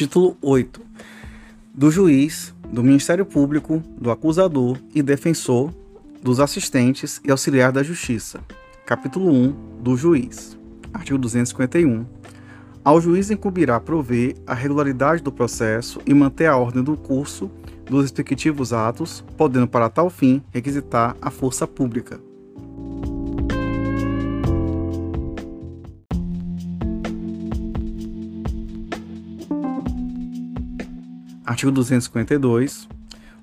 Título 8. Do juiz, do Ministério Público, do acusador e defensor, dos assistentes e auxiliar da Justiça. Capítulo 1. Do juiz. Artigo 251. Ao juiz incumbirá prover a regularidade do processo e manter a ordem do curso dos respectivos atos, podendo para tal fim requisitar a força pública. Artigo 252.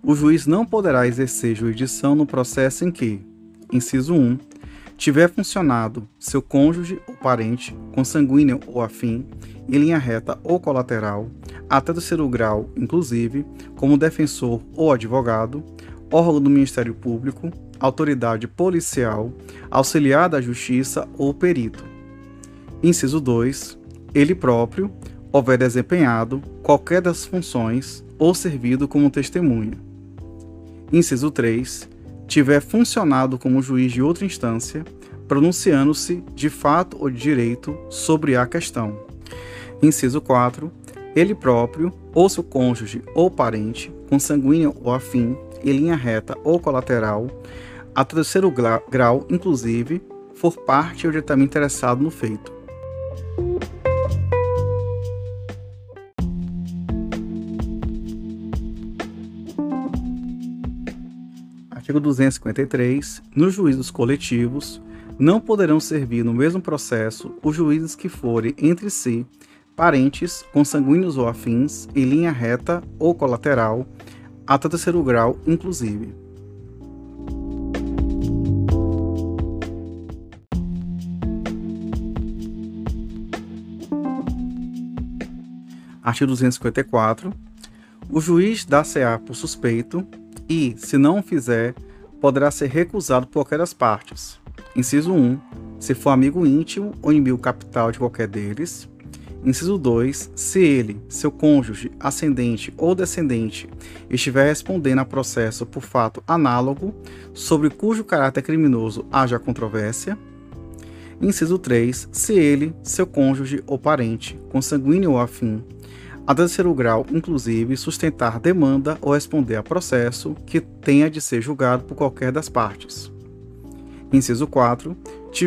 O juiz não poderá exercer jurisdição no processo em que, inciso 1, tiver funcionado seu cônjuge ou parente, consanguíneo ou afim, em linha reta ou colateral, até terceiro grau, inclusive, como defensor ou advogado, órgão do Ministério Público, autoridade policial, auxiliar da Justiça ou perito. Inciso 2. Ele próprio, houver desempenhado qualquer das funções ou servido como testemunha. Inciso 3. Tiver funcionado como juiz de outra instância, pronunciando-se de fato ou de direito sobre a questão. Inciso 4. Ele próprio, ou seu cônjuge ou parente, consanguíneo ou afim, em linha reta ou colateral, a terceiro grau, inclusive, for parte ou diretamente interessado no feito. Artigo 253. Nos juízos coletivos, não poderão servir no mesmo processo os juízes que forem entre si parentes, consanguíneos ou afins, em linha reta ou colateral, até terceiro grau, inclusive. Artigo 254. O juiz dá-se-á por suspeito e, se não o fizer, poderá ser recusado por qualquer das partes. Inciso 1. Se for amigo íntimo ou inimigo capital de qualquer deles. Inciso 2. Se ele, seu cônjuge, ascendente ou descendente estiver respondendo a processo por fato análogo sobre cujo caráter criminoso haja controvérsia. Inciso 3. Se ele, seu cônjuge ou parente, consanguíneo ou afim, a terceiro grau, inclusive, sustentar demanda ou responder a processo que tenha de ser julgado por qualquer das partes. Inciso 4.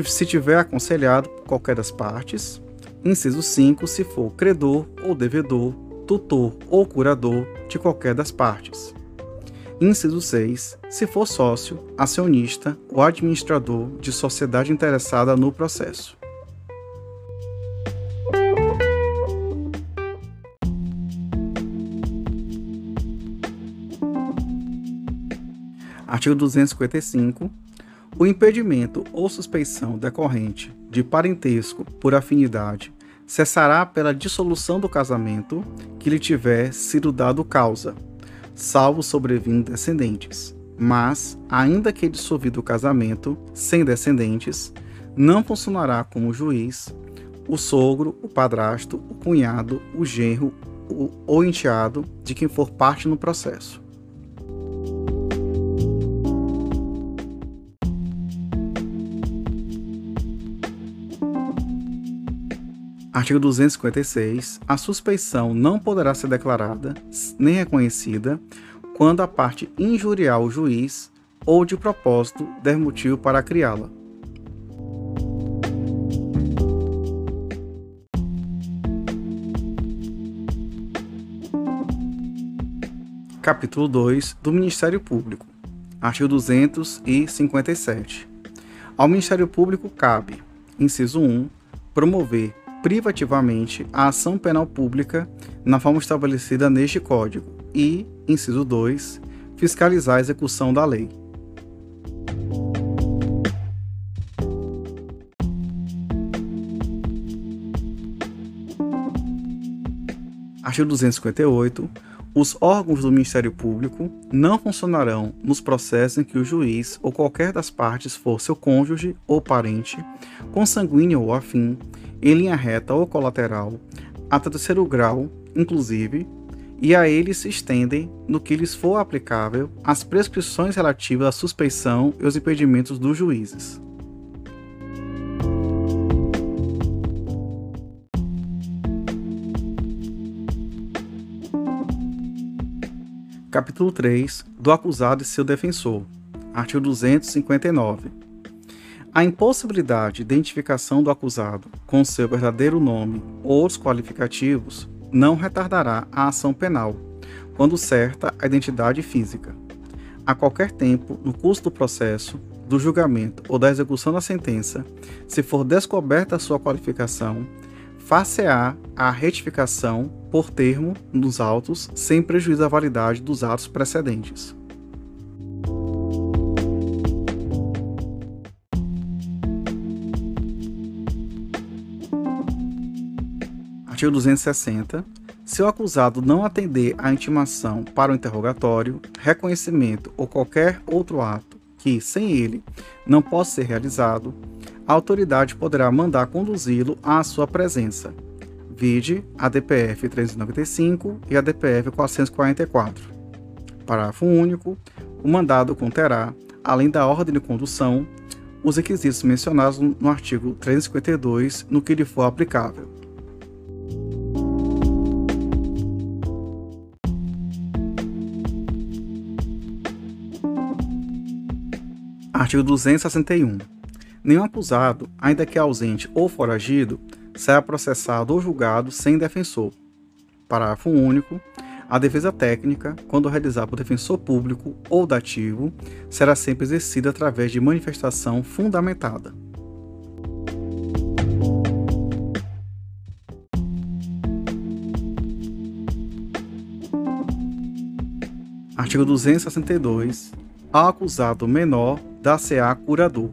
Se tiver aconselhado por qualquer das partes. Inciso 5. Se for credor ou devedor, tutor ou curador de qualquer das partes. Inciso 6. Se for sócio, acionista ou administrador de sociedade interessada no processo. Artigo 255. O impedimento ou suspeição decorrente de parentesco por afinidade cessará pela dissolução do casamento que lhe tiver sido dado causa, salvo sobrevindo descendentes. Mas, ainda que dissolvido o casamento sem descendentes, não funcionará como juiz o sogro, o padrasto, o cunhado, o genro ou enteado de quem for parte no processo. Artigo 256. A suspeição não poderá ser declarada nem reconhecida quando a parte injuriar o juiz ou de propósito der motivo para criá-la. Capítulo 2 do Ministério Público. Artigo 257. Ao Ministério Público cabe, inciso 1, promover privativamente a ação penal pública na forma estabelecida neste Código e, inciso 2, fiscalizar a execução da lei. Artigo 258. Os órgãos do Ministério Público não funcionarão nos processos em que o juiz ou qualquer das partes for seu cônjuge ou parente, consanguíneo ou afim, em linha reta ou colateral, até terceiro grau, inclusive, e a eles se estendem, no que lhes for aplicável, as prescrições relativas à suspeição e os impedimentos dos juízes. Capítulo 3 do acusado e seu defensor. Artigo 259. A impossibilidade de identificação do acusado com seu verdadeiro nome ou os qualificativos não retardará a ação penal, quando certa a identidade física. A qualquer tempo, no curso do processo, do julgamento ou da execução da sentença, se for descoberta a sua qualificação, far-se-á a retificação por termo nos autos, sem prejuízo à validade dos atos precedentes. Artigo 260. Se o acusado não atender à intimação para o interrogatório, reconhecimento ou qualquer outro ato que, sem ele, não possa ser realizado, a autoridade poderá mandar conduzi-lo à sua presença. Vide a DPF 395 e a DPF 444. Parágrafo único. O mandado conterá, além da ordem de condução, os requisitos mencionados no artigo 352, no que lhe for aplicável. Artigo 261. Nenhum acusado, ainda que ausente ou foragido, será processado ou julgado sem defensor. Parágrafo único. A defesa técnica, quando realizada por defensor público ou dativo, será sempre exercida através de manifestação fundamentada. Artigo 262. Ao acusado menor da CA Curador.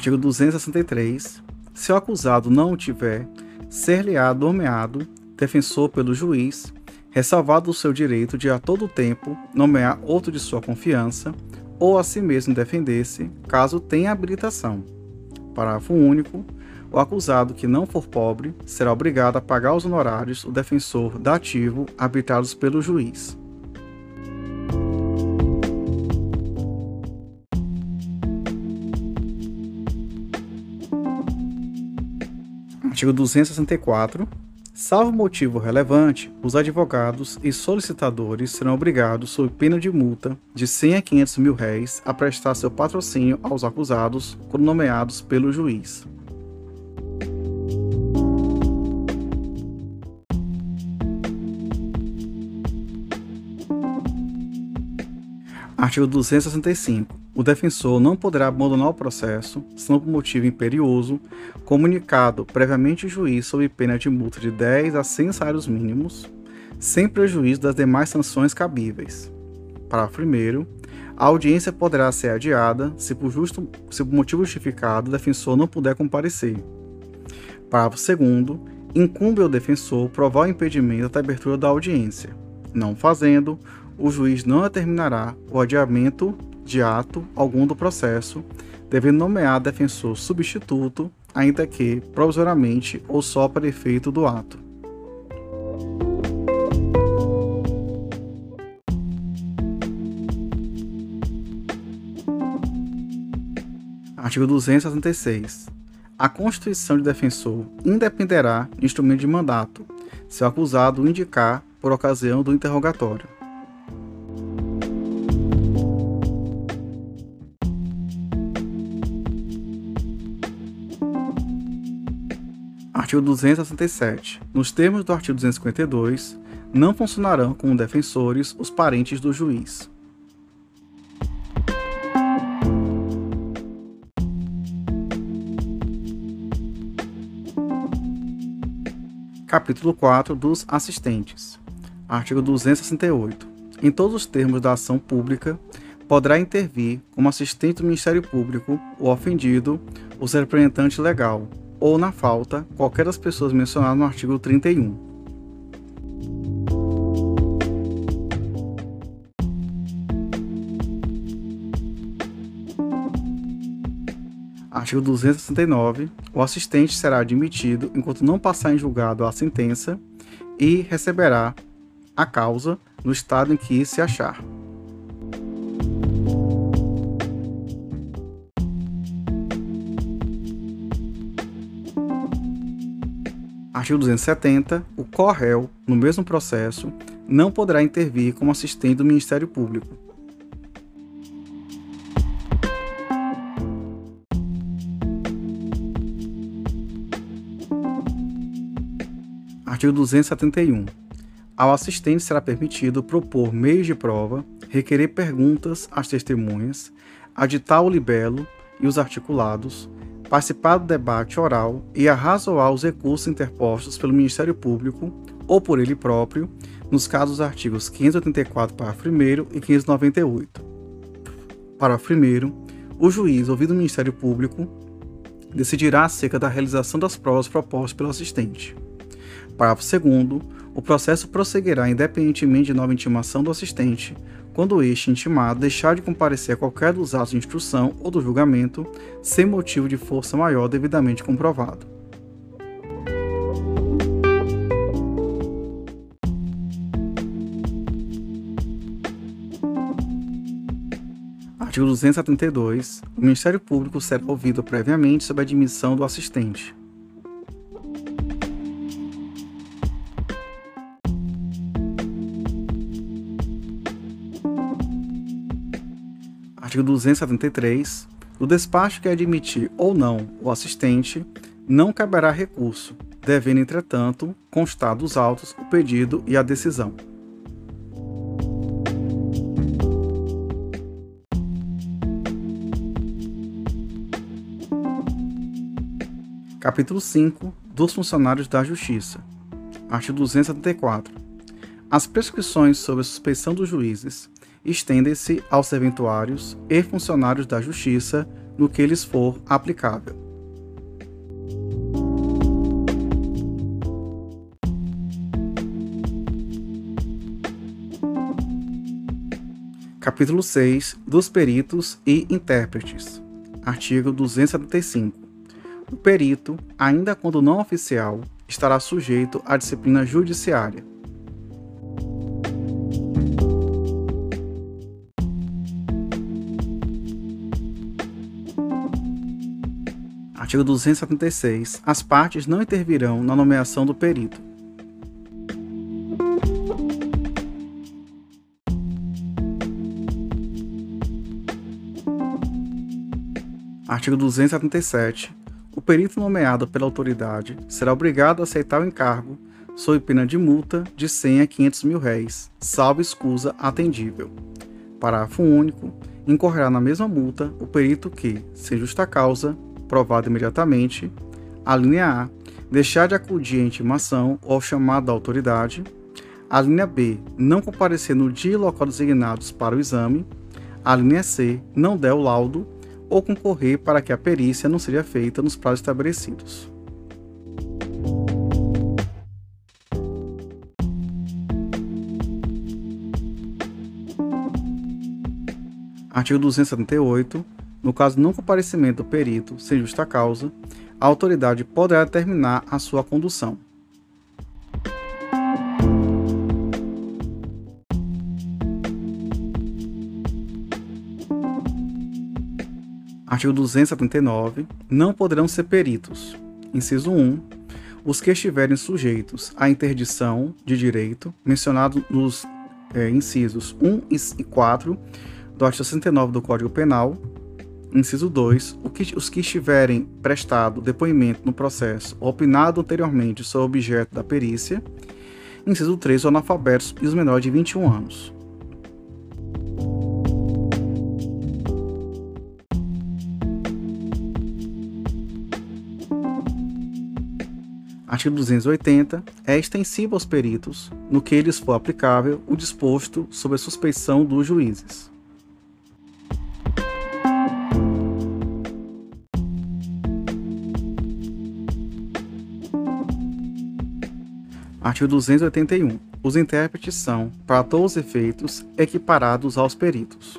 Artigo 263. Se o acusado não o tiver, ser-lhe-á nomeado defensor pelo juiz, ressalvado o seu direito de a todo tempo nomear outro de sua confiança ou a si mesmo defender-se, caso tenha habilitação. Parágrafo único. O acusado que não for pobre será obrigado a pagar os honorários do defensor dativo arbitrados pelo juiz. Artigo 264. Salvo motivo relevante, os advogados e solicitadores serão obrigados, sob pena de multa de 100 a 500 mil réis, a prestar seu patrocínio aos acusados quando nomeados pelo juiz. Artigo 265. O defensor não poderá abandonar o processo, senão por motivo imperioso, comunicado previamente ao juiz sob pena de multa de 10 a 100 salários mínimos, sem prejuízo das demais sanções cabíveis. Parágrafo 1. A audiência poderá ser adiada se por, justo, se por motivo justificado o defensor não puder comparecer. Parágrafo 2. Incumbe ao defensor provar o impedimento da abertura da audiência. Não fazendo, o juiz não determinará o adiamento de ato algum do processo, devendo nomear defensor substituto, ainda que provisoriamente ou só para efeito do ato. Artigo 266. A constituição de defensor independerá de instrumento de mandato, se o acusado indicar por ocasião do interrogatório. Artigo 267. Nos termos do artigo 252, não funcionarão como defensores os parentes do juiz. Capítulo 4 dos assistentes. Artigo 268. Em todos os termos da ação pública, poderá intervir como assistente do Ministério Público o ofendido, o representante legal, ou, na falta, qualquer das pessoas mencionadas no artigo 31. Artigo 269. O assistente será admitido enquanto não passar em julgado a sentença e receberá a causa no estado em que se achar. Artigo 270. O corréu, no mesmo processo, não poderá intervir como assistente do Ministério Público. Artigo 271. Ao assistente será permitido propor meios de prova, requerer perguntas às testemunhas, aditar o libelo e os articulados, participar do debate oral e arrazoar os recursos interpostos pelo Ministério Público ou por ele próprio, nos casos dos artigos 584, parágrafo 1 e 598. Parágrafo 1. O juiz, ouvido o Ministério Público, decidirá acerca da realização das provas propostas pelo assistente. Parágrafo 2. O processo prosseguirá independentemente de nova intimação do assistente, quando este intimado deixar de comparecer a qualquer dos atos de instrução ou do julgamento, sem motivo de força maior devidamente comprovado. Artigo 272. O Ministério Público será ouvido previamente sobre a admissão do assistente. Artigo 273. O despacho que admitir ou não o assistente não caberá recurso, devendo, entretanto, constar dos autos o pedido e a decisão. Capítulo 5 dos funcionários da Justiça. Artigo 274. As prescrições sobre a suspeição dos juízes estendem-se aos serventuários e funcionários da Justiça no que lhes for aplicável. Capítulo 6 dos peritos e intérpretes. Artigo 275. O perito, ainda quando não oficial, estará sujeito à disciplina judiciária Artigo 276. As partes não intervirão na nomeação do perito. Artigo 277. O perito nomeado pela autoridade será obrigado a aceitar o encargo sob pena de multa de 100 a 500 mil réis, salvo escusa atendível. Parágrafo único. Incorrerá na mesma multa o perito que, sem justa causa, provado imediatamente. A linha A, deixar de acudir à intimação ou ao chamado da autoridade. A linha B, não comparecer no dia e local designados para o exame. A linha C, não der o laudo ou concorrer para que a perícia não seja feita nos prazos estabelecidos. Artigo 278. No caso de não comparecimento do perito sem justa causa, a autoridade poderá determinar a sua condução. Artigo 279. Não poderão ser peritos. Inciso 1. Os que estiverem sujeitos à interdição de direito, mencionado nos é, incisos 1 e 4 do artigo 69 do Código Penal, Inciso 2. os que estiverem prestado depoimento no processo opinado anteriormente sobre objeto da perícia. Inciso 3. Os analfabetos e os menores de 21 anos. Artigo 280. É extensivo aos peritos, no que lhes for aplicável, o disposto sobre a suspeição dos juízes. Artigo 281. Os intérpretes são, para todos os efeitos, equiparados aos peritos.